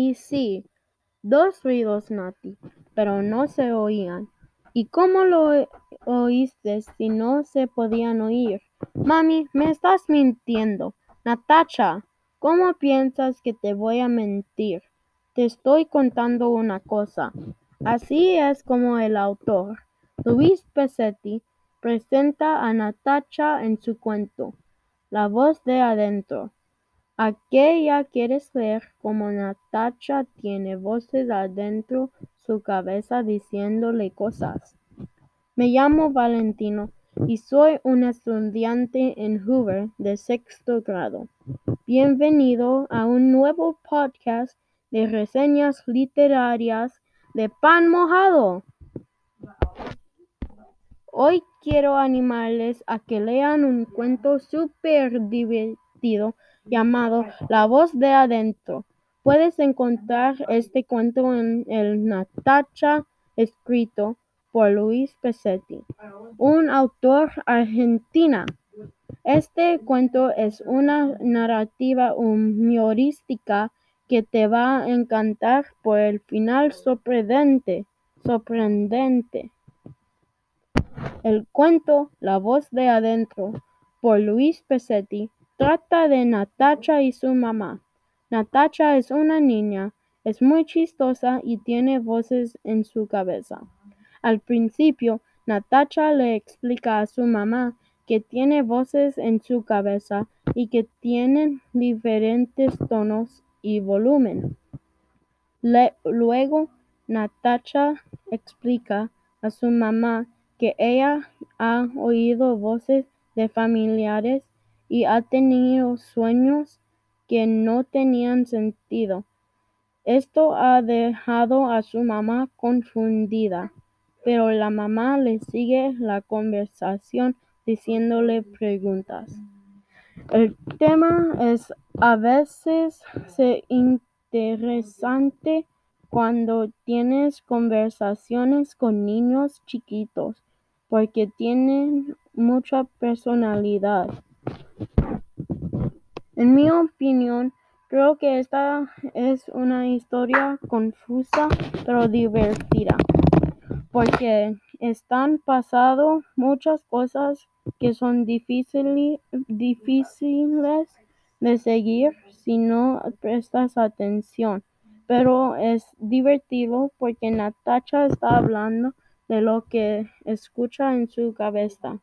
Y sí, dos ruidos, Nati, pero no se oían. ¿Y cómo lo oíste si no se podían oír? Mami, me estás mintiendo. Natacha, ¿cómo piensas que te voy a mentir? Te estoy contando una cosa. Así es como el autor, Luis Pesetti, presenta a Natacha en su cuento, La voz de adentro. Aquella quieres ver como Natacha tiene voces adentro su cabeza diciéndole cosas. Me llamo Valentino y soy un estudiante en Hoover de sexto grado. Bienvenido a un nuevo podcast de reseñas literarias de pan mojado. Hoy quiero animarles a que lean un cuento súper divertido llamado La voz de adentro. Puedes encontrar este cuento en el Natacha escrito por Luis Pesetti, un autor argentina. Este cuento es una narrativa humorística que te va a encantar por el final sorprendente. sorprendente. El cuento La voz de adentro por Luis Pesetti Trata de Natacha y su mamá. Natacha es una niña, es muy chistosa y tiene voces en su cabeza. Al principio, Natacha le explica a su mamá que tiene voces en su cabeza y que tienen diferentes tonos y volumen. luego, Natacha explica a su mamá que ella ha oído voces de familiares y ha tenido sueños que no tenían sentido. Esto ha dejado a su mamá confundida, pero la mamá le sigue la conversación diciéndole preguntas. El tema es a veces interesante cuando tienes conversaciones con niños chiquitos porque tienen mucha personalidad. En mi opinión, creo que esta es una historia confusa pero divertida, porque están pasando muchas cosas que son difíciles de seguir si no prestas atención. Pero es divertido porque Natacha está hablando de lo que escucha en su cabeza.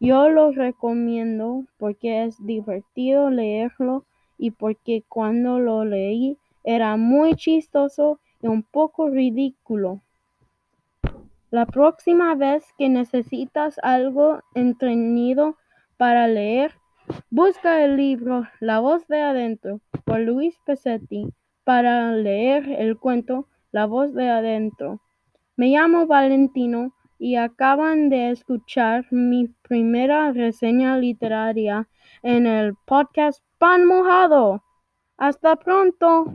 Yo lo recomiendo porque es divertido leerlo y porque cuando lo leí era muy chistoso y un poco ridículo. La próxima vez que necesitas algo entretenido para leer, busca el libro La voz de adentro por Luis Pesetti para leer el cuento La voz de adentro. Me llamo Valentino y acaban de escuchar mi primera reseña literaria en el podcast Pan Mojado. Hasta pronto.